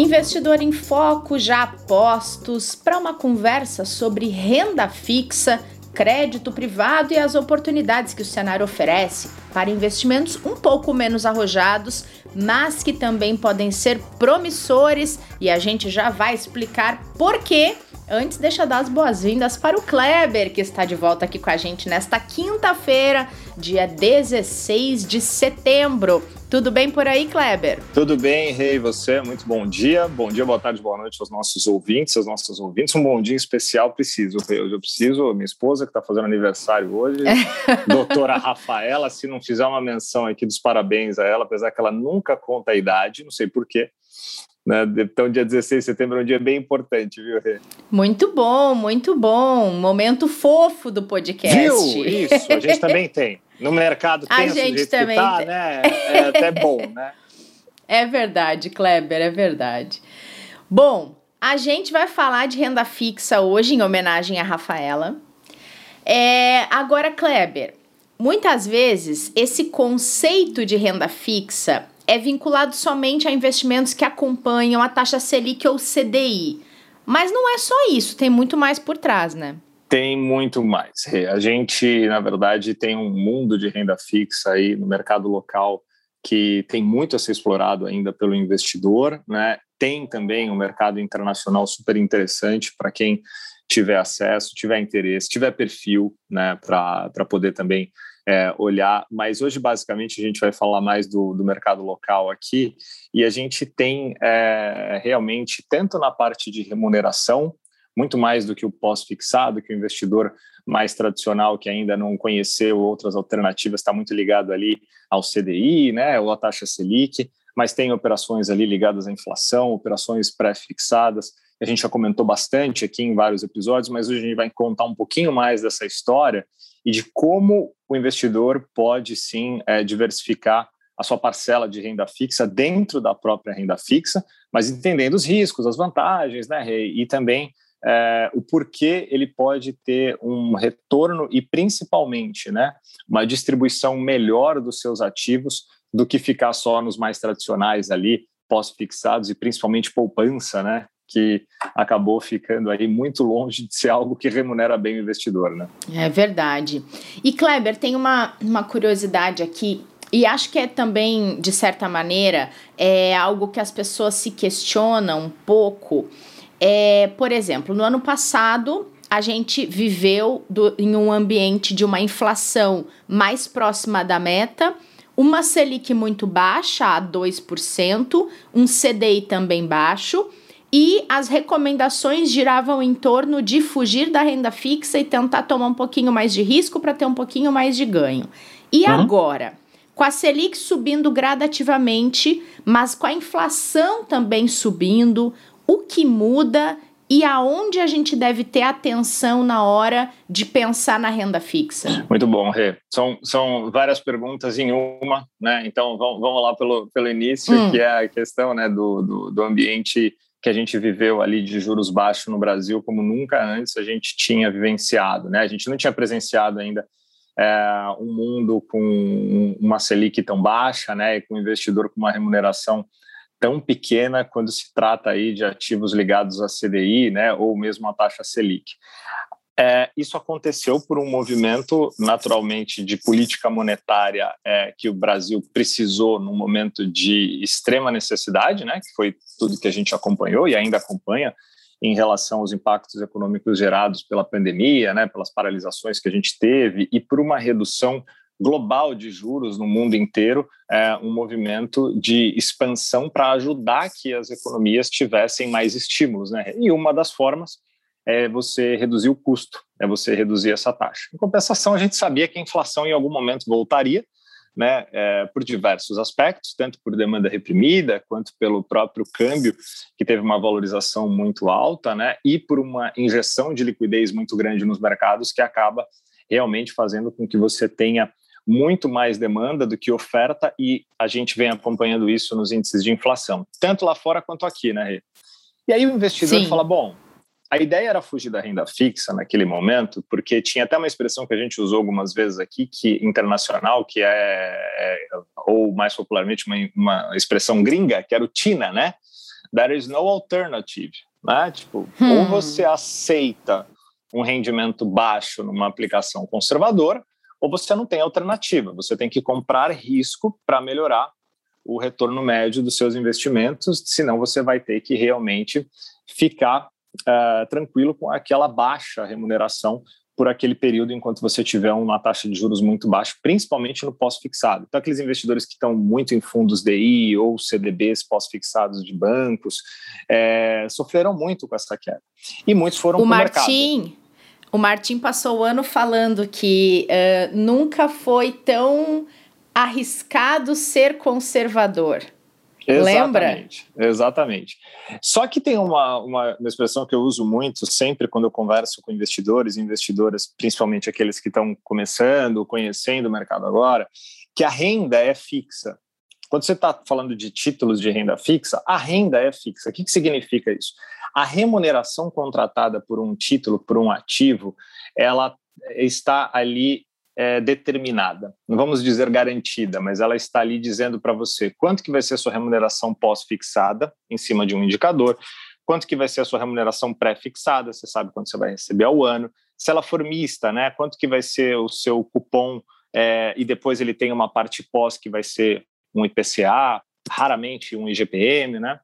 Investidor em Foco já postos para uma conversa sobre renda fixa, crédito privado e as oportunidades que o cenário oferece para investimentos um pouco menos arrojados, mas que também podem ser promissores e a gente já vai explicar por quê. Antes, deixa eu dar as boas-vindas para o Kleber, que está de volta aqui com a gente nesta quinta-feira, dia 16 de setembro. Tudo bem por aí, Kleber? Tudo bem, Rei, hey, você? Muito bom dia. Bom dia, boa tarde, boa noite aos nossos ouvintes, aos nossos ouvintes. Um bom dia especial preciso, Rei. Hoje eu preciso, minha esposa que está fazendo aniversário hoje, doutora Rafaela, se não fizer uma menção aqui dos parabéns a ela, apesar que ela nunca conta a idade, não sei porquê, né? Então, dia 16 de setembro é um dia bem importante, viu, Rê? Muito bom, muito bom. Momento fofo do podcast. Viu? Isso, a gente também tem. No mercado tem a gente também tá, tem. né? É até bom, né? É verdade, Kleber, é verdade. Bom, a gente vai falar de renda fixa hoje em homenagem a Rafaela. É, agora, Kleber, muitas vezes esse conceito de renda fixa é vinculado somente a investimentos que acompanham a taxa Selic ou CDI. Mas não é só isso, tem muito mais por trás, né? Tem muito mais. A gente, na verdade, tem um mundo de renda fixa aí no mercado local que tem muito a ser explorado ainda pelo investidor, né? Tem também um mercado internacional super interessante para quem tiver acesso, tiver interesse, tiver perfil, né, para poder também é, olhar, mas hoje basicamente a gente vai falar mais do, do mercado local aqui e a gente tem é, realmente, tanto na parte de remuneração, muito mais do que o pós-fixado, que o investidor mais tradicional que ainda não conheceu outras alternativas está muito ligado ali ao CDI, né, ou à taxa Selic, mas tem operações ali ligadas à inflação, operações pré-fixadas. A gente já comentou bastante aqui em vários episódios, mas hoje a gente vai contar um pouquinho mais dessa história e de como o investidor pode sim é, diversificar a sua parcela de renda fixa dentro da própria renda fixa, mas entendendo os riscos, as vantagens, né, e também é, o porquê ele pode ter um retorno e principalmente, né, uma distribuição melhor dos seus ativos do que ficar só nos mais tradicionais ali, pós-fixados e principalmente poupança, né, que acabou ficando aí muito longe de ser algo que remunera bem o investidor, né? É verdade. E Kleber, tem uma, uma curiosidade aqui e acho que é também, de certa maneira, é algo que as pessoas se questionam um pouco. É, por exemplo, no ano passado, a gente viveu do, em um ambiente de uma inflação mais próxima da meta, uma Selic muito baixa, a 2%, um CDI também baixo, e as recomendações giravam em torno de fugir da renda fixa e tentar tomar um pouquinho mais de risco para ter um pouquinho mais de ganho. E uhum. agora, com a Selic subindo gradativamente, mas com a inflação também subindo, o que muda e aonde a gente deve ter atenção na hora de pensar na renda fixa? Muito bom, Rê. São, são várias perguntas em uma, né? Então vamos, vamos lá pelo, pelo início, hum. que é a questão né, do, do, do ambiente que a gente viveu ali de juros baixos no Brasil como nunca antes a gente tinha vivenciado, né? A gente não tinha presenciado ainda é, um mundo com uma Selic tão baixa, né? E com um investidor com uma remuneração tão pequena quando se trata aí de ativos ligados à CDI, né? Ou mesmo a taxa Selic. É, isso aconteceu por um movimento, naturalmente, de política monetária é, que o Brasil precisou num momento de extrema necessidade, né, que foi tudo que a gente acompanhou e ainda acompanha em relação aos impactos econômicos gerados pela pandemia, né, pelas paralisações que a gente teve e por uma redução global de juros no mundo inteiro, é, um movimento de expansão para ajudar que as economias tivessem mais estímulos. Né? E uma das formas é você reduzir o custo, é você reduzir essa taxa. Em compensação, a gente sabia que a inflação em algum momento voltaria, né, é, por diversos aspectos, tanto por demanda reprimida, quanto pelo próprio câmbio, que teve uma valorização muito alta, né, e por uma injeção de liquidez muito grande nos mercados, que acaba realmente fazendo com que você tenha muito mais demanda do que oferta, e a gente vem acompanhando isso nos índices de inflação, tanto lá fora quanto aqui, né, Rê? E aí o investidor Sim. fala, bom, a ideia era fugir da renda fixa naquele momento, porque tinha até uma expressão que a gente usou algumas vezes aqui, que internacional, que é, é ou mais popularmente uma, uma expressão gringa, que era o TINA, né? there is no alternative, né? Tipo, hum. ou você aceita um rendimento baixo numa aplicação conservadora, ou você não tem alternativa. Você tem que comprar risco para melhorar o retorno médio dos seus investimentos, senão você vai ter que realmente ficar uh, tranquilo com aquela baixa remuneração por aquele período enquanto você tiver uma taxa de juros muito baixa, principalmente no pós-fixado. Então, aqueles investidores que estão muito em fundos DI ou CDBs pós-fixados de bancos é, sofreram muito com essa queda. E muitos foram para o Martim, mercado. O Martim passou o ano falando que uh, nunca foi tão arriscado ser conservador. Exatamente, Lembra? Exatamente. Só que tem uma, uma, uma, expressão que eu uso muito sempre quando eu converso com investidores e investidoras, principalmente aqueles que estão começando, conhecendo o mercado agora, que a renda é fixa. Quando você está falando de títulos de renda fixa, a renda é fixa. O que, que significa isso? A remuneração contratada por um título, por um ativo, ela está ali é, determinada, não vamos dizer garantida, mas ela está ali dizendo para você quanto que vai ser a sua remuneração pós-fixada em cima de um indicador, quanto que vai ser a sua remuneração pré-fixada, você sabe quanto você vai receber ao ano, se ela for mista, né, quanto que vai ser o seu cupom é, e depois ele tem uma parte pós que vai ser um IPCA, raramente um IGPM, né?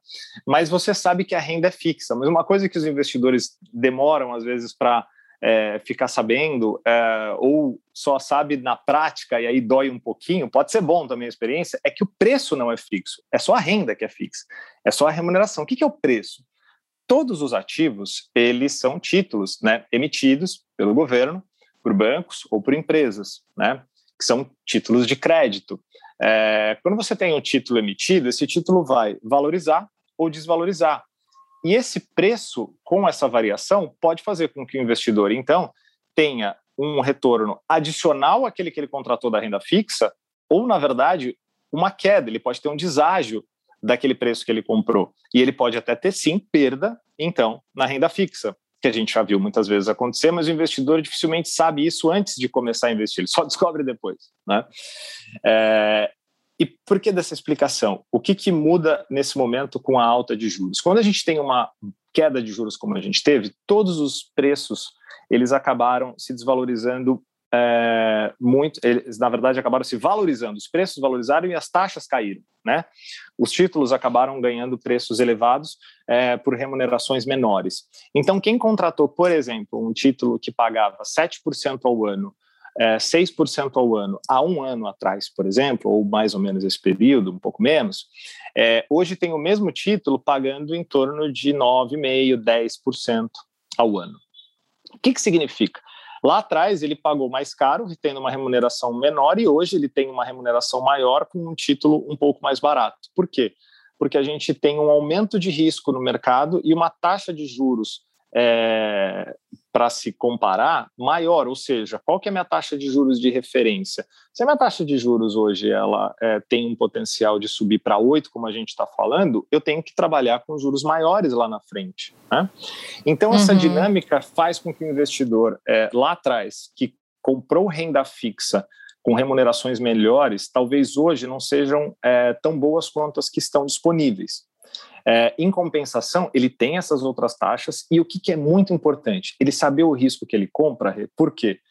Mas você sabe que a renda é fixa. Mas uma coisa que os investidores demoram às vezes para é, ficar sabendo, é, ou só sabe na prática e aí dói um pouquinho, pode ser bom também a experiência, é que o preço não é fixo, é só a renda que é fixa, é só a remuneração. O que, que é o preço? Todos os ativos, eles são títulos né, emitidos pelo governo, por bancos ou por empresas, né, que são títulos de crédito. É, quando você tem um título emitido, esse título vai valorizar ou desvalorizar. E esse preço, com essa variação, pode fazer com que o investidor, então, tenha um retorno adicional àquele que ele contratou da renda fixa, ou, na verdade, uma queda. Ele pode ter um deságio daquele preço que ele comprou. E ele pode até ter, sim, perda, então, na renda fixa, que a gente já viu muitas vezes acontecer, mas o investidor dificilmente sabe isso antes de começar a investir, ele só descobre depois. Né? É, e por que dessa explicação? O que, que muda nesse momento com a alta de juros? Quando a gente tem uma queda de juros como a gente teve, todos os preços eles acabaram se desvalorizando é, muito, eles na verdade acabaram se valorizando, os preços valorizaram e as taxas caíram, né? Os títulos acabaram ganhando preços elevados é, por remunerações menores. Então, quem contratou, por exemplo, um título que pagava 7% ao ano é, 6% ao ano há um ano atrás, por exemplo, ou mais ou menos esse período, um pouco menos, é, hoje tem o mesmo título pagando em torno de 9,5%, 10% ao ano. O que, que significa? Lá atrás ele pagou mais caro, tendo uma remuneração menor, e hoje ele tem uma remuneração maior com um título um pouco mais barato. Por quê? Porque a gente tem um aumento de risco no mercado e uma taxa de juros é, para se comparar maior, ou seja, qual que é a minha taxa de juros de referência? Se a minha taxa de juros hoje ela é, tem um potencial de subir para 8, como a gente está falando, eu tenho que trabalhar com juros maiores lá na frente. Né? Então, essa uhum. dinâmica faz com que o investidor é, lá atrás, que comprou renda fixa com remunerações melhores, talvez hoje não sejam é, tão boas quanto as que estão disponíveis. É, em compensação, ele tem essas outras taxas e o que, que é muito importante, ele saber o risco que ele compra, por quê?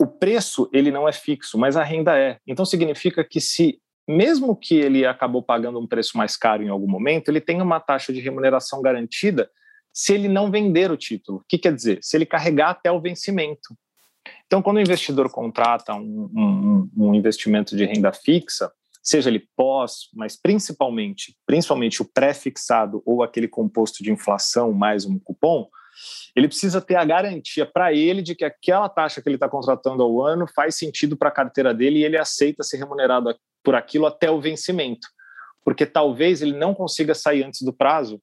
O preço ele não é fixo, mas a renda é. Então significa que se mesmo que ele acabou pagando um preço mais caro em algum momento, ele tem uma taxa de remuneração garantida se ele não vender o título. O que quer dizer? Se ele carregar até o vencimento. Então, quando o investidor contrata um, um, um investimento de renda fixa, seja ele pós, mas principalmente, principalmente o pré-fixado ou aquele composto de inflação mais um cupom, ele precisa ter a garantia para ele de que aquela taxa que ele está contratando ao ano faz sentido para a carteira dele e ele aceita ser remunerado por aquilo até o vencimento. Porque talvez ele não consiga sair antes do prazo,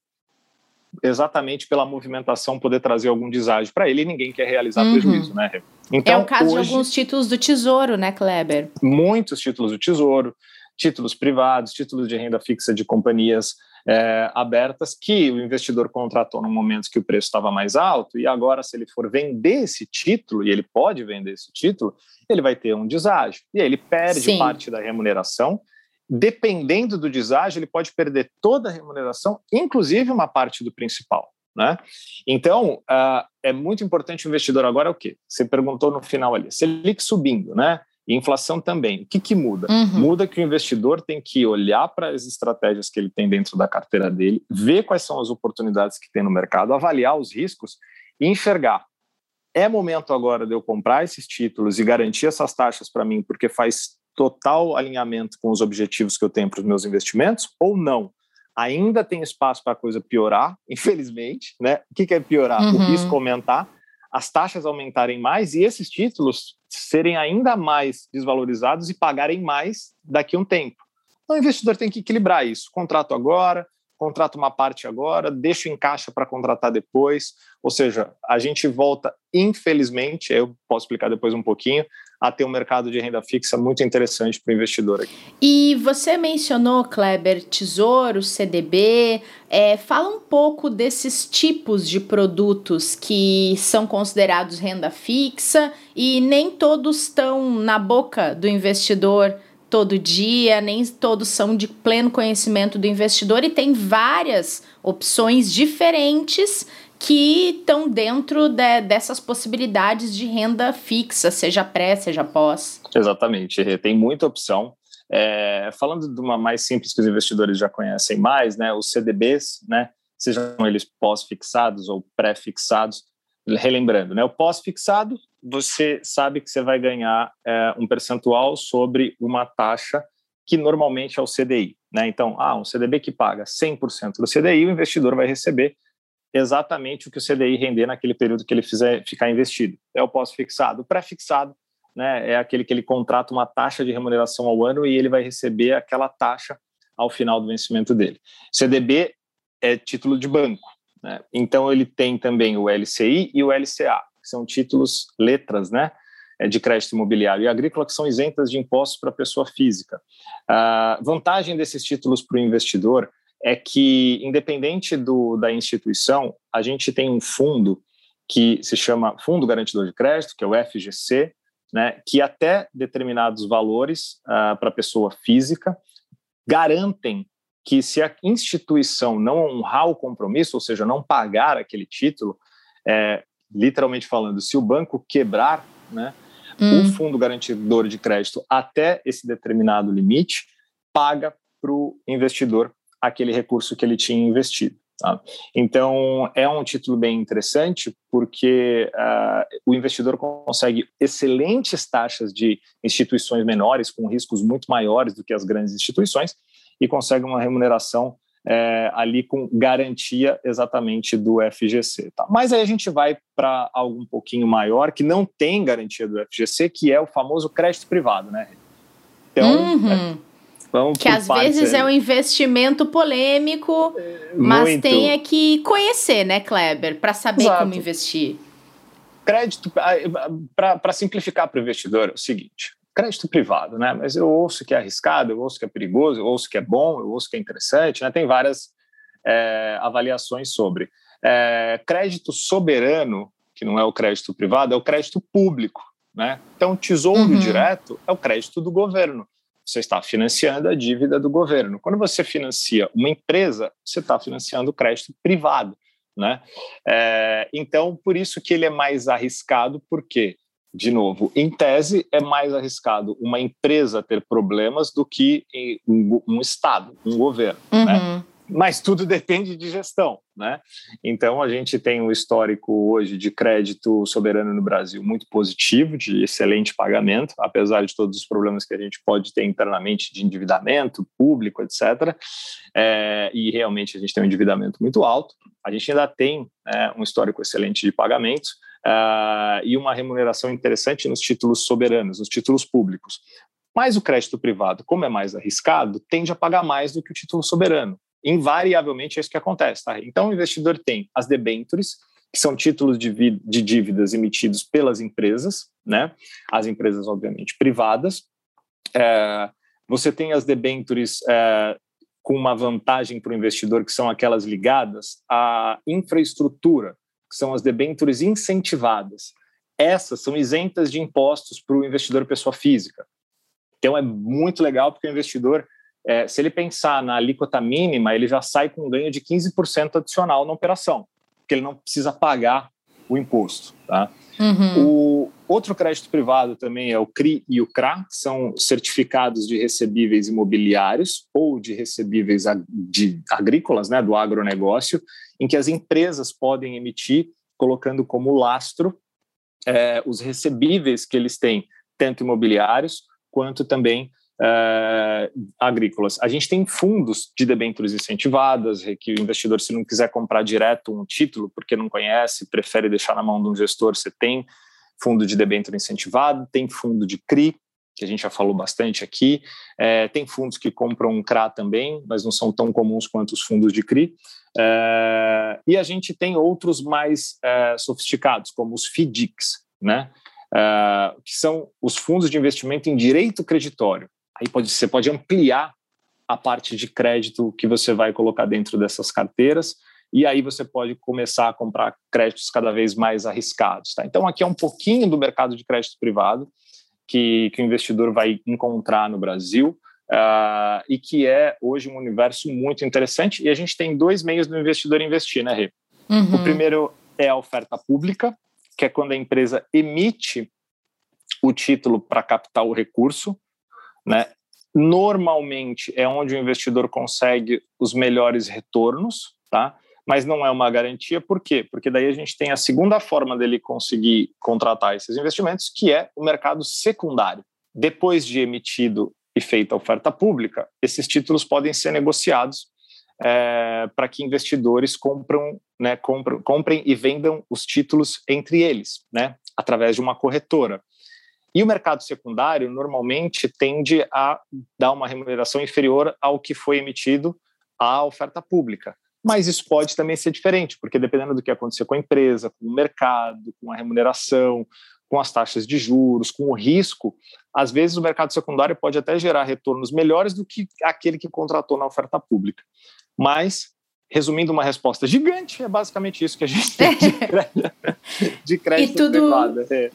exatamente pela movimentação poder trazer algum deságio para ele e ninguém quer realizar uhum. prejuízo, né? Então, é o caso hoje, de alguns títulos do Tesouro, né, Kleber? Muitos títulos do Tesouro títulos privados, títulos de renda fixa de companhias é, abertas que o investidor contratou no momento que o preço estava mais alto e agora se ele for vender esse título e ele pode vender esse título ele vai ter um deságio e aí ele perde Sim. parte da remuneração dependendo do deságio, ele pode perder toda a remuneração, inclusive uma parte do principal. Né? Então, uh, é muito importante o investidor agora é o quê? Você perguntou no final ali, Selic subindo, né? E inflação também. O que, que muda? Uhum. Muda que o investidor tem que olhar para as estratégias que ele tem dentro da carteira dele, ver quais são as oportunidades que tem no mercado, avaliar os riscos e enxergar. É momento agora de eu comprar esses títulos e garantir essas taxas para mim, porque faz total alinhamento com os objetivos que eu tenho para os meus investimentos, ou não? Ainda tem espaço para a coisa piorar, infelizmente. Né? O que, que é piorar? Uhum. O risco aumentar, as taxas aumentarem mais e esses títulos serem ainda mais desvalorizados e pagarem mais daqui a um tempo. Então, o investidor tem que equilibrar isso. Contrato agora, contrato uma parte agora, deixo em caixa para contratar depois. Ou seja, a gente volta, infelizmente, eu posso explicar depois um pouquinho, a ter um mercado de renda fixa muito interessante para o investidor aqui. E você mencionou, Kleber, Tesouro, CDB. É, fala um pouco desses tipos de produtos que são considerados renda fixa e nem todos estão na boca do investidor todo dia, nem todos são de pleno conhecimento do investidor e tem várias opções diferentes que estão dentro de, dessas possibilidades de renda fixa, seja pré, seja pós. Exatamente, tem muita opção. É, falando de uma mais simples que os investidores já conhecem mais, né, os CDBs, né, sejam eles pós-fixados ou pré-fixados, relembrando, né, o pós-fixado, você sabe que você vai ganhar é, um percentual sobre uma taxa que normalmente é o CDI. Né? Então, ah, um CDB que paga 100% do CDI, o investidor vai receber exatamente o que o CDI render naquele período que ele fizer ficar investido. É o pós-fixado. O pré-fixado né, é aquele que ele contrata uma taxa de remuneração ao ano e ele vai receber aquela taxa ao final do vencimento dele. CDB é título de banco. Né? Então, ele tem também o LCI e o LCA, que são títulos, letras, né? É, de crédito imobiliário e agrícola que são isentas de impostos para pessoa física. A vantagem desses títulos para o investidor é que, independente do, da instituição, a gente tem um fundo que se chama Fundo Garantidor de Crédito, que é o FGC, né, que até determinados valores uh, para a pessoa física garantem que se a instituição não honrar o compromisso, ou seja, não pagar aquele título, é, literalmente falando, se o banco quebrar, né, hum. o fundo garantidor de crédito até esse determinado limite paga para o investidor aquele recurso que ele tinha investido. Tá? Então, é um título bem interessante porque uh, o investidor consegue excelentes taxas de instituições menores, com riscos muito maiores do que as grandes instituições, e consegue uma remuneração é, ali com garantia exatamente do FGC. Tá? Mas aí a gente vai para algo um pouquinho maior, que não tem garantia do FGC, que é o famoso crédito privado. Né? Então, uhum. é, Vamos que às vezes aí. é um investimento polêmico, mas Muito. tem é que conhecer, né, Kleber, para saber Exato. como investir. Crédito, para simplificar para o investidor, é o seguinte: crédito privado, né? Mas eu ouço que é arriscado, eu ouço que é perigoso, eu ouço que é bom, eu ouço que é interessante, né? Tem várias é, avaliações sobre. É, crédito soberano, que não é o crédito privado, é o crédito público, né? Então, tesouro uhum. direto é o crédito do governo você está financiando a dívida do governo. Quando você financia uma empresa, você está financiando o crédito privado. Né? É, então, por isso que ele é mais arriscado, porque, de novo, em tese, é mais arriscado uma empresa ter problemas do que um, um Estado, um governo. Né? Uhum. Né? Mas tudo depende de gestão, né? Então a gente tem um histórico hoje de crédito soberano no Brasil muito positivo, de excelente pagamento, apesar de todos os problemas que a gente pode ter internamente de endividamento público, etc. É, e realmente a gente tem um endividamento muito alto. A gente ainda tem é, um histórico excelente de pagamentos uh, e uma remuneração interessante nos títulos soberanos, nos títulos públicos. Mas o crédito privado, como é mais arriscado, tende a pagar mais do que o título soberano invariavelmente é isso que acontece. Tá? Então, o investidor tem as debêntures, que são títulos de, de dívidas emitidos pelas empresas, né? as empresas, obviamente, privadas. É, você tem as debêntures é, com uma vantagem para o investidor, que são aquelas ligadas à infraestrutura, que são as debêntures incentivadas. Essas são isentas de impostos para o investidor pessoa física. Então é muito legal porque o investidor é, se ele pensar na alíquota mínima, ele já sai com um ganho de 15% adicional na operação, porque ele não precisa pagar o imposto. Tá? Uhum. O outro crédito privado também é o CRI e o CRA, que são certificados de recebíveis imobiliários ou de recebíveis de agrícolas, né, do agronegócio, em que as empresas podem emitir, colocando como lastro é, os recebíveis que eles têm, tanto imobiliários quanto também é, agrícolas. A gente tem fundos de debêntures incentivadas, que o investidor, se não quiser comprar direto um título, porque não conhece, prefere deixar na mão de um gestor, você tem fundo de debênture incentivado, tem fundo de CRI, que a gente já falou bastante aqui, é, tem fundos que compram CRA também, mas não são tão comuns quanto os fundos de CRI, é, e a gente tem outros mais é, sofisticados, como os FDICs, né? Que são os fundos de investimento em direito creditório. Aí pode, você pode ampliar a parte de crédito que você vai colocar dentro dessas carteiras, e aí você pode começar a comprar créditos cada vez mais arriscados. Tá? Então, aqui é um pouquinho do mercado de crédito privado que, que o investidor vai encontrar no Brasil. Uh, e que é hoje um universo muito interessante. E a gente tem dois meios do investidor investir, né, Rê? Uhum. O primeiro é a oferta pública, que é quando a empresa emite o título para captar o recurso, né? Normalmente é onde o investidor consegue os melhores retornos, tá? Mas não é uma garantia, por quê? Porque daí a gente tem a segunda forma dele conseguir contratar esses investimentos, que é o mercado secundário. Depois de emitido e feita a oferta pública, esses títulos podem ser negociados é, para que investidores compram, né, compram, comprem e vendam os títulos entre eles, né, através de uma corretora. E o mercado secundário normalmente tende a dar uma remuneração inferior ao que foi emitido à oferta pública. Mas isso pode também ser diferente, porque dependendo do que acontecer com a empresa, com o mercado, com a remuneração, com as taxas de juros, com o risco, às vezes o mercado secundário pode até gerar retornos melhores do que aquele que contratou na oferta pública. Mas, resumindo uma resposta gigante, é basicamente isso que a gente tem de crédito, de crédito tudo... privado. É.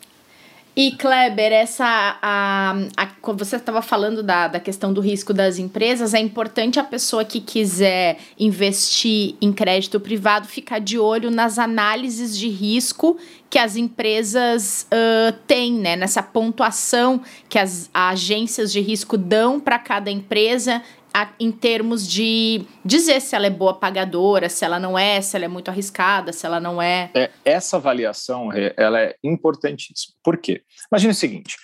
E Kleber, essa a, a, você estava falando da, da questão do risco das empresas, é importante a pessoa que quiser investir em crédito privado ficar de olho nas análises de risco que as empresas uh, têm, né? Nessa pontuação que as agências de risco dão para cada empresa a, em termos de dizer se ela é boa pagadora, se ela não é, se ela é muito arriscada, se ela não é. é essa avaliação ela é importantíssima. Por quê? Imagine o seguinte: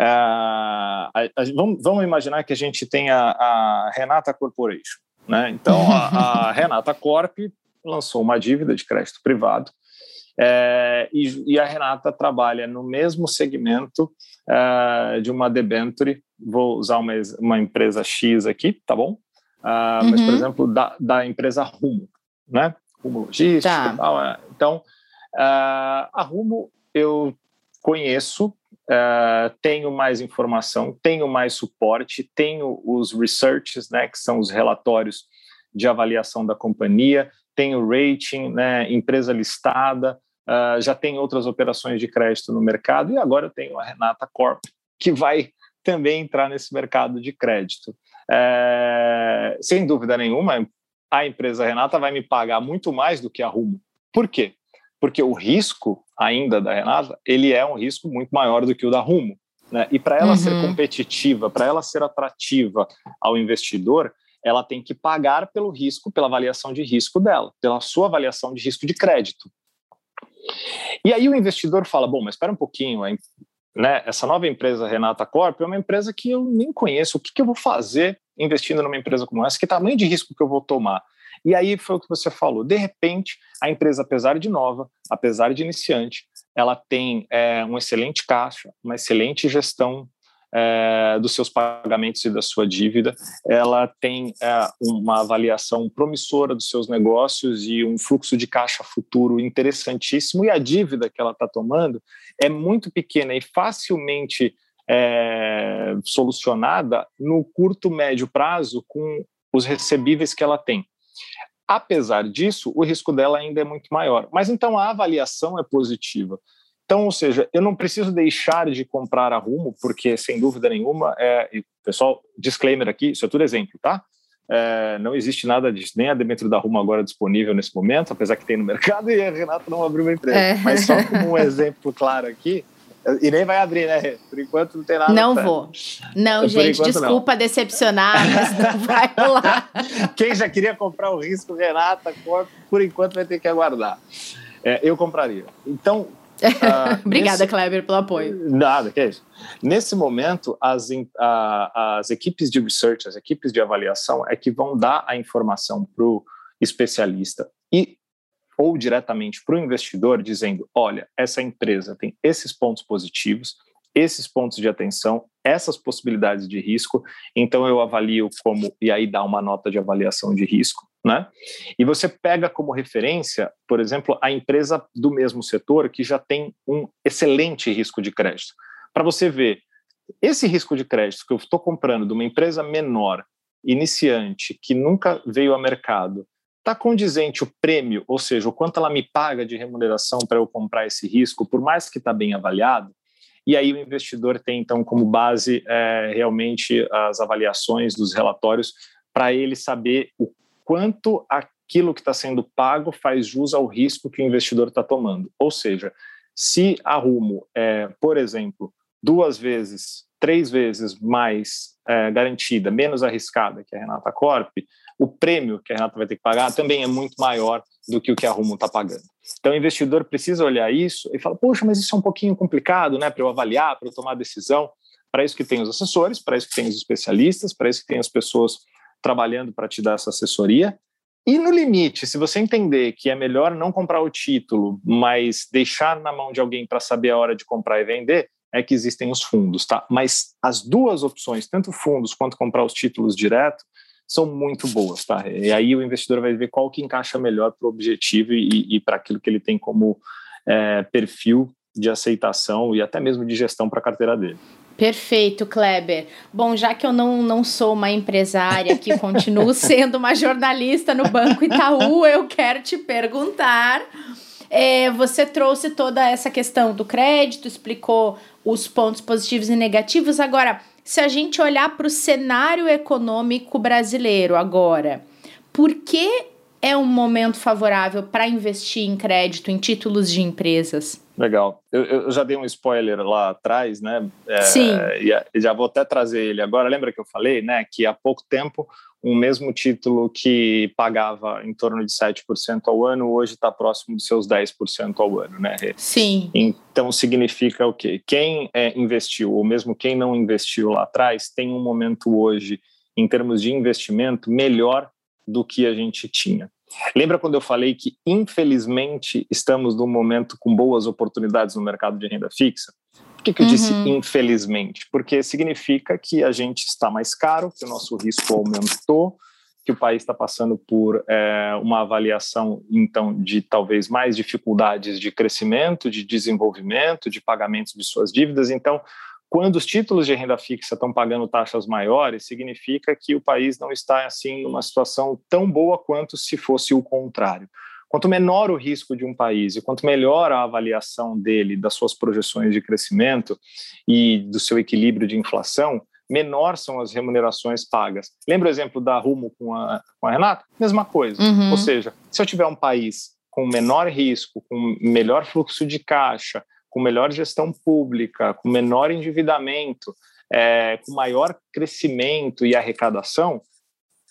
uh, a, a, vamos, vamos, imaginar que a gente tem a, a Renata Corporation. Né? Então, a, Renata Corp lançou uma dívida de crédito privado é, e, e, a Renata trabalha no mesmo segmento é, de uma debenture, vou usar uma, uma empresa X aqui, tá bom? Uh, uhum. Mas, por uhum. exemplo, da, da empresa Rumo, né? Rumo Logística tá. tal. É. Então, uh, a Rumo eu conheço, uh, tenho mais informação, tenho mais suporte, tenho os researches, né, que são os relatórios de avaliação da companhia, tenho rating, né, empresa listada, uh, já tem outras operações de crédito no mercado e agora eu tenho a Renata Corp, que vai também entrar nesse mercado de crédito. É, sem dúvida nenhuma, a empresa Renata vai me pagar muito mais do que a Rumo. Por quê? Porque o risco ainda da Renata, ele é um risco muito maior do que o da Rumo. Né? E para ela uhum. ser competitiva, para ela ser atrativa ao investidor, ela tem que pagar pelo risco, pela avaliação de risco dela, pela sua avaliação de risco de crédito. E aí o investidor fala: bom, mas espera um pouquinho, né? Essa nova empresa Renata Corp é uma empresa que eu nem conheço. O que, que eu vou fazer investindo numa empresa como essa? Que tamanho de risco que eu vou tomar? E aí foi o que você falou. De repente, a empresa, apesar de nova, apesar de iniciante, ela tem é, um excelente caixa, uma excelente gestão é, dos seus pagamentos e da sua dívida, ela tem é, uma avaliação promissora dos seus negócios e um fluxo de caixa futuro interessantíssimo, e a dívida que ela está tomando é muito pequena e facilmente é, solucionada no curto, médio prazo com os recebíveis que ela tem. Apesar disso, o risco dela ainda é muito maior. Mas então a avaliação é positiva. Então, ou seja, eu não preciso deixar de comprar a Rumo, porque, sem dúvida nenhuma, é, pessoal, disclaimer aqui, isso é tudo exemplo, tá? É, não existe nada disso, nem a dentro da Rumo agora disponível nesse momento, apesar que tem no mercado e a Renata não abriu uma empresa. É. Mas só como um exemplo claro aqui, e nem vai abrir, né? Por enquanto não tem nada. Não vou. Não, Por gente, desculpa não. decepcionar, mas não vai rolar. Quem já queria comprar o risco Renata, por enquanto vai ter que aguardar. É, eu compraria. Então, Uh, Obrigada, nesse... Kleber, pelo apoio. Nada, que é isso. Nesse momento, as, as equipes de research, as equipes de avaliação, é que vão dar a informação para o especialista e ou diretamente para o investidor, dizendo: olha, essa empresa tem esses pontos positivos, esses pontos de atenção, essas possibilidades de risco, então eu avalio como, e aí dá uma nota de avaliação de risco, né? E você pega como referência, por exemplo, a empresa do mesmo setor que já tem um excelente risco de crédito. Para você ver, esse risco de crédito que eu estou comprando de uma empresa menor, iniciante, que nunca veio ao mercado, está condizente o prêmio, ou seja, o quanto ela me paga de remuneração para eu comprar esse risco, por mais que está bem avaliado, e aí o investidor tem, então, como base é, realmente as avaliações dos relatórios para ele saber o quanto aquilo que está sendo pago faz jus ao risco que o investidor está tomando. Ou seja, se a Rumo é, por exemplo, duas vezes, três vezes mais é, garantida, menos arriscada que a Renata Corp, o prêmio que a Renata vai ter que pagar também é muito maior do que o que a Rumo está pagando. Então, o investidor precisa olhar isso e falar: poxa, mas isso é um pouquinho complicado, né, para eu avaliar, para eu tomar decisão. Para isso que tem os assessores, para isso que tem os especialistas, para isso que tem as pessoas trabalhando para te dar essa assessoria. E no limite, se você entender que é melhor não comprar o título, mas deixar na mão de alguém para saber a hora de comprar e vender, é que existem os fundos, tá? Mas as duas opções, tanto fundos quanto comprar os títulos direto, são muito boas, tá? E aí o investidor vai ver qual que encaixa melhor para o objetivo e, e para aquilo que ele tem como é, perfil de aceitação e até mesmo de gestão para a carteira dele. Perfeito, Kleber. Bom, já que eu não, não sou uma empresária que continuo sendo uma jornalista no Banco Itaú, eu quero te perguntar. É, você trouxe toda essa questão do crédito, explicou os pontos positivos e negativos. Agora, se a gente olhar para o cenário econômico brasileiro agora, por que é um momento favorável para investir em crédito em títulos de empresas? Legal. Eu, eu, já dei um spoiler lá atrás, né? É, Sim. E já vou até trazer ele agora. Lembra que eu falei, né? Que há pouco tempo um mesmo título que pagava em torno de 7% ao ano, hoje está próximo de seus 10% ao ano, né? Sim. Então significa o quê? Quem é, investiu, ou mesmo quem não investiu lá atrás, tem um momento hoje, em termos de investimento, melhor do que a gente tinha. Lembra quando eu falei que, infelizmente, estamos num momento com boas oportunidades no mercado de renda fixa? Por que, que eu uhum. disse infelizmente? Porque significa que a gente está mais caro, que o nosso risco aumentou, que o país está passando por é, uma avaliação, então, de talvez mais dificuldades de crescimento, de desenvolvimento, de pagamentos de suas dívidas. Então, quando os títulos de renda fixa estão pagando taxas maiores, significa que o país não está assim numa situação tão boa quanto se fosse o contrário. Quanto menor o risco de um país e quanto melhor a avaliação dele das suas projeções de crescimento e do seu equilíbrio de inflação, menor são as remunerações pagas. Lembra o exemplo da Rumo com a, com a Renata? Mesma coisa. Uhum. Ou seja, se eu tiver um país com menor risco, com melhor fluxo de caixa, com melhor gestão pública, com menor endividamento, é, com maior crescimento e arrecadação,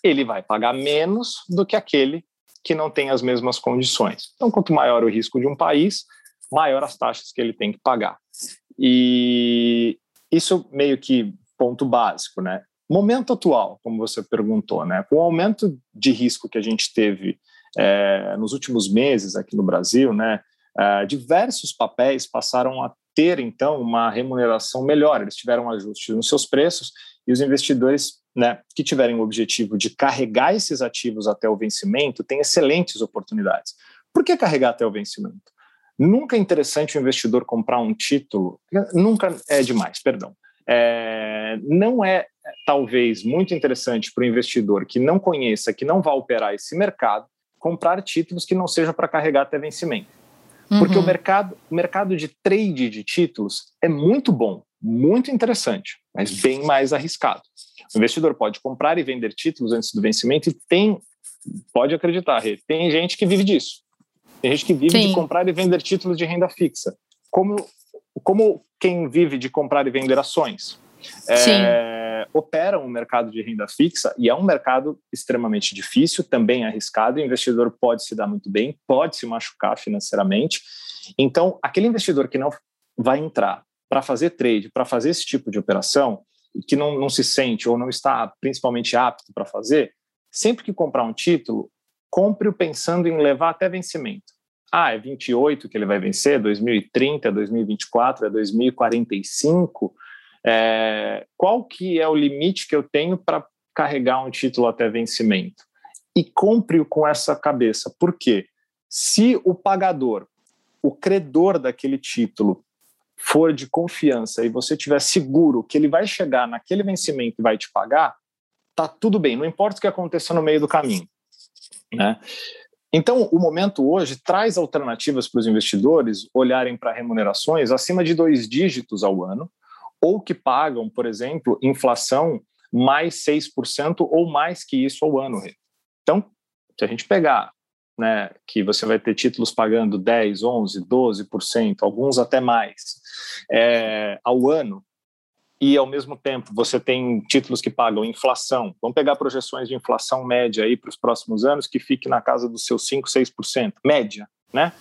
ele vai pagar menos do que aquele que não tem as mesmas condições. Então, quanto maior o risco de um país, maior as taxas que ele tem que pagar. E isso meio que ponto básico, né? Momento atual, como você perguntou, né? Com o aumento de risco que a gente teve é, nos últimos meses aqui no Brasil, né? É, diversos papéis passaram a ter então uma remuneração melhor. Eles tiveram ajustes nos seus preços e os investidores né, que tiverem o objetivo de carregar esses ativos até o vencimento têm excelentes oportunidades. Por que carregar até o vencimento? Nunca é interessante o investidor comprar um título, nunca é demais, perdão. É, não é talvez muito interessante para o investidor que não conheça, que não vá operar esse mercado, comprar títulos que não seja para carregar até vencimento. Porque o uhum. mercado, o mercado de trade de títulos é muito bom, muito interessante, mas bem mais arriscado. O investidor pode comprar e vender títulos antes do vencimento e tem, pode acreditar, tem gente que vive disso. Tem gente que vive Sim. de comprar e vender títulos de renda fixa. Como, como quem vive de comprar e vender ações. É, opera um mercado de renda fixa e é um mercado extremamente difícil, também arriscado. O investidor pode se dar muito bem, pode se machucar financeiramente. Então, aquele investidor que não vai entrar para fazer trade, para fazer esse tipo de operação, que não, não se sente ou não está principalmente apto para fazer, sempre que comprar um título, compre-o pensando em levar até vencimento. Ah, é 28 que ele vai vencer, 2030, 2024, é 2045 é, qual que é o limite que eu tenho para carregar um título até vencimento? E compre-o com essa cabeça. Por quê? Se o pagador, o credor daquele título, for de confiança e você tiver seguro que ele vai chegar naquele vencimento e vai te pagar, tá tudo bem, não importa o que aconteça no meio do caminho. Né? Então, o momento hoje traz alternativas para os investidores olharem para remunerações acima de dois dígitos ao ano, ou que pagam, por exemplo, inflação mais 6% ou mais que isso ao ano. Então, se a gente pegar né, que você vai ter títulos pagando 10, 11, 12%, alguns até mais, é, ao ano, e ao mesmo tempo você tem títulos que pagam inflação, vamos pegar projeções de inflação média aí para os próximos anos, que fique na casa dos seus 5, 6%, média, né?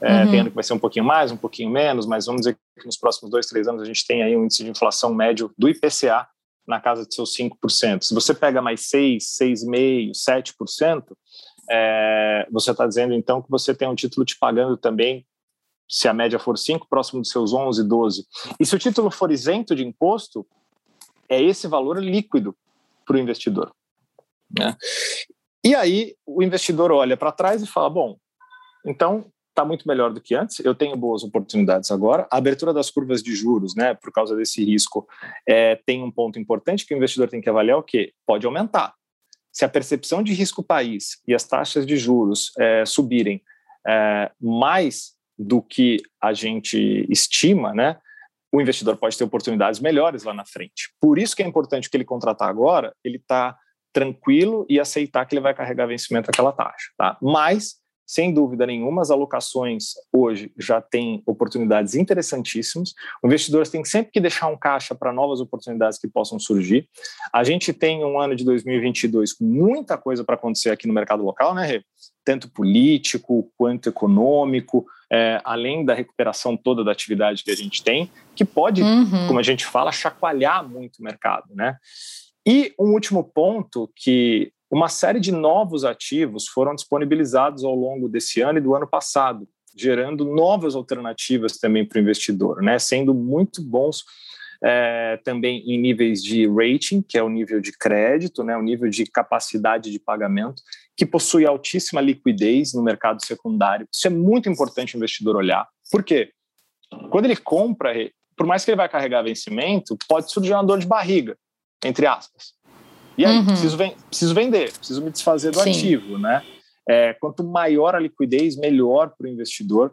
É, uhum. Tem ano que vai ser um pouquinho mais, um pouquinho menos, mas vamos dizer que nos próximos dois, três anos a gente tem aí um índice de inflação médio do IPCA na casa de seus 5%. Se você pega mais 6, 6,5%, 7%, é, você está dizendo então que você tem um título te pagando também, se a média for 5, próximo dos seus 11, 12. E se o título for isento de imposto, é esse valor líquido para o investidor. Né? E aí o investidor olha para trás e fala: bom, então está muito melhor do que antes. Eu tenho boas oportunidades agora. A abertura das curvas de juros, né, por causa desse risco, é, tem um ponto importante que o investidor tem que avaliar o que pode aumentar. Se a percepção de risco país e as taxas de juros é, subirem é, mais do que a gente estima, né, o investidor pode ter oportunidades melhores lá na frente. Por isso que é importante que ele contratar agora, ele está tranquilo e aceitar que ele vai carregar vencimento aquela taxa, tá? Mas sem dúvida nenhuma, as alocações hoje já têm oportunidades interessantíssimas. O investidor tem sempre que deixar um caixa para novas oportunidades que possam surgir. A gente tem um ano de 2022 com muita coisa para acontecer aqui no mercado local, né, Rê? Tanto político quanto econômico, é, além da recuperação toda da atividade que a gente tem, que pode, uhum. como a gente fala, chacoalhar muito o mercado, né? E um último ponto que uma série de novos ativos foram disponibilizados ao longo desse ano e do ano passado, gerando novas alternativas também para o investidor, né? sendo muito bons é, também em níveis de rating, que é o nível de crédito, né? o nível de capacidade de pagamento, que possui altíssima liquidez no mercado secundário. Isso é muito importante o investidor olhar. Por quê? Quando ele compra, por mais que ele vai carregar vencimento, pode surgir uma dor de barriga, entre aspas. E aí, uhum. preciso, preciso vender, preciso me desfazer do Sim. ativo, né? É, quanto maior a liquidez, melhor para o investidor.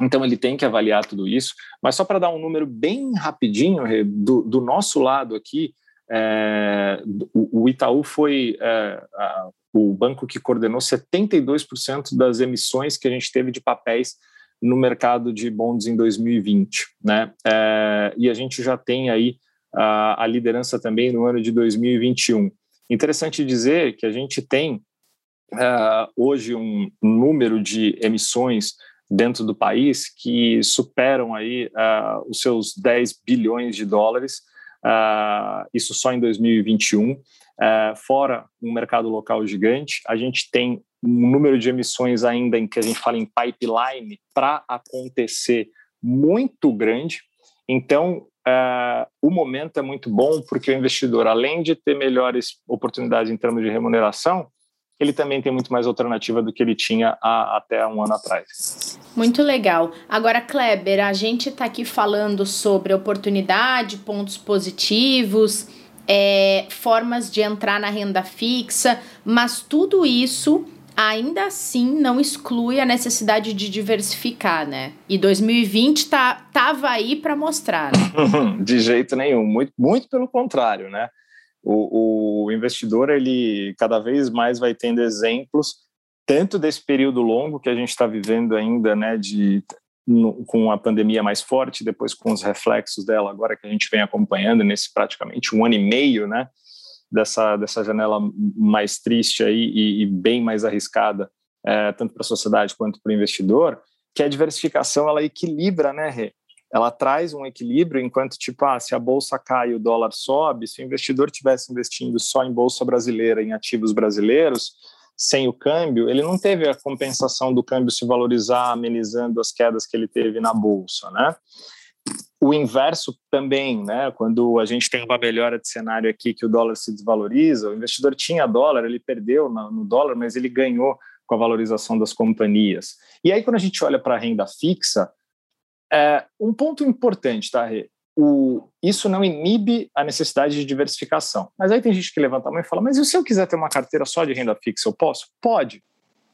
Então, ele tem que avaliar tudo isso. Mas só para dar um número bem rapidinho, do, do nosso lado aqui, é, o, o, Itaú foi é, a, o banco que coordenou 72% das emissões que a gente teve de papéis no mercado de bonds em 2020. Né? É, e a gente já tem aí a, liderança também no ano de 2021. Interessante dizer que a gente tem uh, hoje um número de emissões dentro do país que superam aí uh, os seus 10 bilhões de dólares, uh, isso só em 2021. fora um mercado local gigante, a gente tem um número de emissões ainda em que a gente fala em pipeline para acontecer muito grande. Então, uh, o momento é muito bom porque o investidor, além de ter melhores oportunidades em termos de remuneração, ele também tem muito mais alternativa do que ele tinha há, até um ano atrás. Muito legal. Agora, Kleber, a gente está aqui falando sobre oportunidade, pontos positivos, é, formas de entrar na renda fixa, mas tudo isso ainda assim não exclui a necessidade de diversificar, né? E 2020 tá, tava aí para mostrar. Né? de jeito nenhum, muito, muito pelo contrário, né? O, o investidor ele cada vez mais vai tendo exemplos tanto desse período longo que a gente está vivendo ainda, né, de no, com a pandemia mais forte, depois com os reflexos dela agora que a gente vem acompanhando nesse praticamente um ano e meio, né, dessa, dessa janela mais triste aí e, e bem mais arriscada, é, tanto para a sociedade quanto para o investidor, que a diversificação ela equilibra, né, Rê? Ela traz um equilíbrio enquanto, tipo, ah, se a bolsa cai e o dólar sobe, se o investidor tivesse investindo só em bolsa brasileira, em ativos brasileiros, sem o câmbio, ele não teve a compensação do câmbio se valorizar, amenizando as quedas que ele teve na bolsa, né? O inverso também, né? Quando a gente tem uma melhora de cenário aqui que o dólar se desvaloriza, o investidor tinha dólar, ele perdeu no dólar, mas ele ganhou com a valorização das companhias. E aí, quando a gente olha para a renda fixa, é, um ponto importante, tá, Rê? o, isso não inibe a necessidade de diversificação. Mas aí tem gente que levanta a mão e fala: Mas e se eu quiser ter uma carteira só de renda fixa, eu posso? Pode,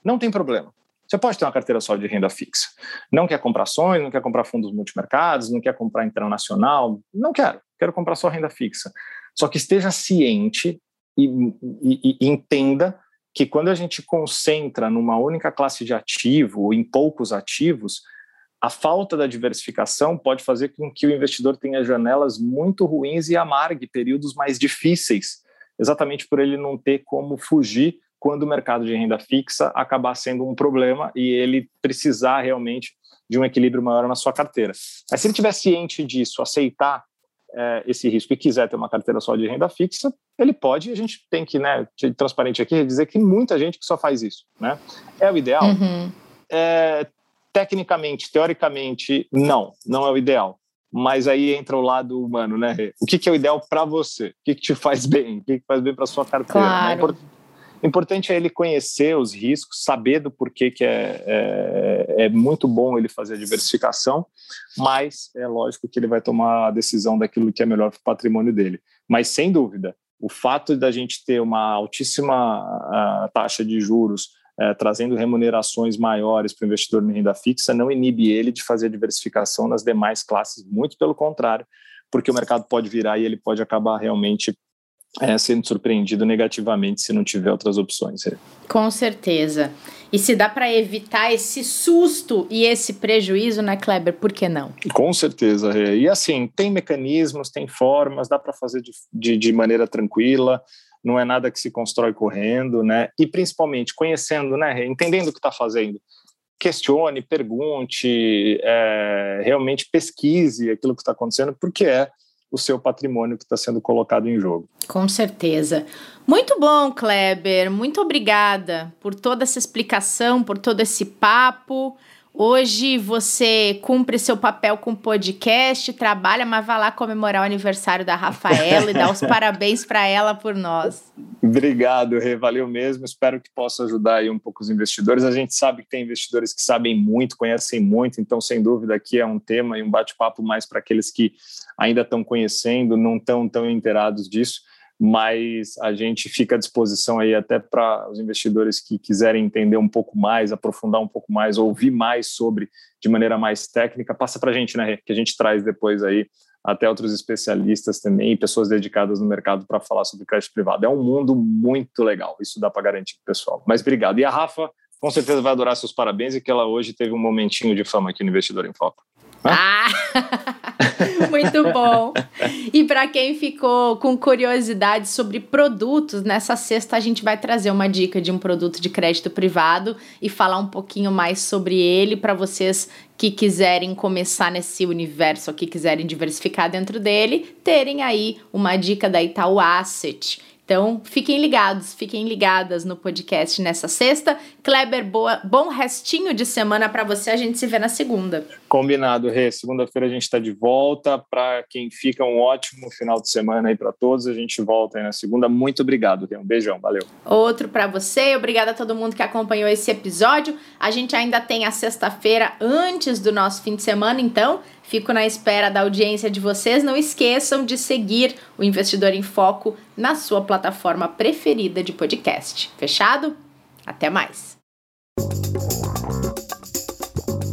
não tem problema. Você pode ter uma carteira só de renda fixa. Não quer comprar ações, não quer comprar fundos multimercados, não quer comprar internacional, não quero, quero comprar só renda fixa. Só que esteja ciente e, e, e entenda que quando a gente concentra numa única classe de ativo ou em poucos ativos, a falta da diversificação pode fazer com que o investidor tenha janelas muito ruins e amargue períodos mais difíceis, exatamente por ele não ter como fugir quando o mercado de renda fixa acabar sendo um problema e ele precisar realmente de um equilíbrio maior na sua carteira. Mas se ele estiver ciente disso, aceitar é, esse risco e quiser ter uma carteira só de renda fixa, ele pode, a gente tem que, né, ser transparente aqui, dizer que muita gente que só faz isso, né? É o ideal? Uhum. É, Tecnicamente, teoricamente, não, não é o ideal. Mas aí entra o lado humano, né? O que, que é o ideal para você? O que, que te faz bem? O que, que faz bem para sua carteira? Claro. Né? Importante é ele conhecer os riscos, saber do porquê que é, é, é, muito bom ele fazer a diversificação, mas é lógico que ele vai tomar a decisão daquilo que é melhor para o patrimônio dele. Mas, sem dúvida, o fato da gente ter uma altíssima uh, taxa de juros, é, trazendo remunerações maiores para o investidor em renda fixa, não inibe ele de fazer diversificação nas demais classes, muito pelo contrário, porque o mercado pode virar e ele pode acabar realmente é, sendo surpreendido negativamente se não tiver outras opções. Com certeza. E se dá para evitar esse susto e esse prejuízo, né, Kleber? Por que não? Com certeza. E assim, tem mecanismos, tem formas, dá para fazer de, de, de maneira tranquila não é nada que se constrói correndo, né? E principalmente conhecendo, né? Entendendo o que está fazendo. Questione, pergunte, é, realmente pesquise aquilo que está acontecendo, porque é o seu patrimônio que está sendo colocado em jogo. Com certeza. Muito bom, Kleber. Muito obrigada por toda essa explicação, por todo esse papo. Hoje você cumpre seu papel com podcast, trabalha, mas vai lá comemorar o aniversário da Rafaela e dar os parabéns para ela por nós. Obrigado, Rê, valeu mesmo. Espero que possa ajudar aí um pouco os investidores. A gente sabe que tem investidores que sabem muito, conhecem muito, então sem dúvida aqui é um tema e um bate-papo mais para aqueles que ainda estão conhecendo, não estão tão inteirados disso mas a gente fica à disposição aí até para os investidores que quiserem entender um pouco mais, aprofundar um pouco mais, ouvir mais sobre de maneira mais técnica, passa para a gente, né, que a gente traz depois aí até outros especialistas também, pessoas dedicadas no mercado para falar sobre crédito privado. É um mundo muito legal, isso dá para garantir para o pessoal. Mas obrigado. E a Rafa, com certeza vai adorar seus parabéns e que ela hoje teve um momentinho de fama aqui no Investidor em Foco. Ah! Muito bom. E para quem ficou com curiosidade sobre produtos, nessa sexta a gente vai trazer uma dica de um produto de crédito privado e falar um pouquinho mais sobre ele para vocês que quiserem começar nesse universo, que quiserem diversificar dentro dele, terem aí uma dica da Itaú Asset então, fiquem ligados, fiquem ligadas no podcast nessa sexta. Kleber, boa, bom restinho de semana para você. A gente se vê na segunda. Combinado, Rê. Segunda-feira a gente está de volta. Para quem fica, um ótimo final de semana aí para todos. A gente volta aí na segunda. Muito obrigado, Rê. Um beijão, valeu. Outro para você. Obrigada a todo mundo que acompanhou esse episódio. A gente ainda tem a sexta-feira antes do nosso fim de semana, então Fico na espera da audiência de vocês. Não esqueçam de seguir o Investidor em Foco na sua plataforma preferida de podcast. Fechado? Até mais!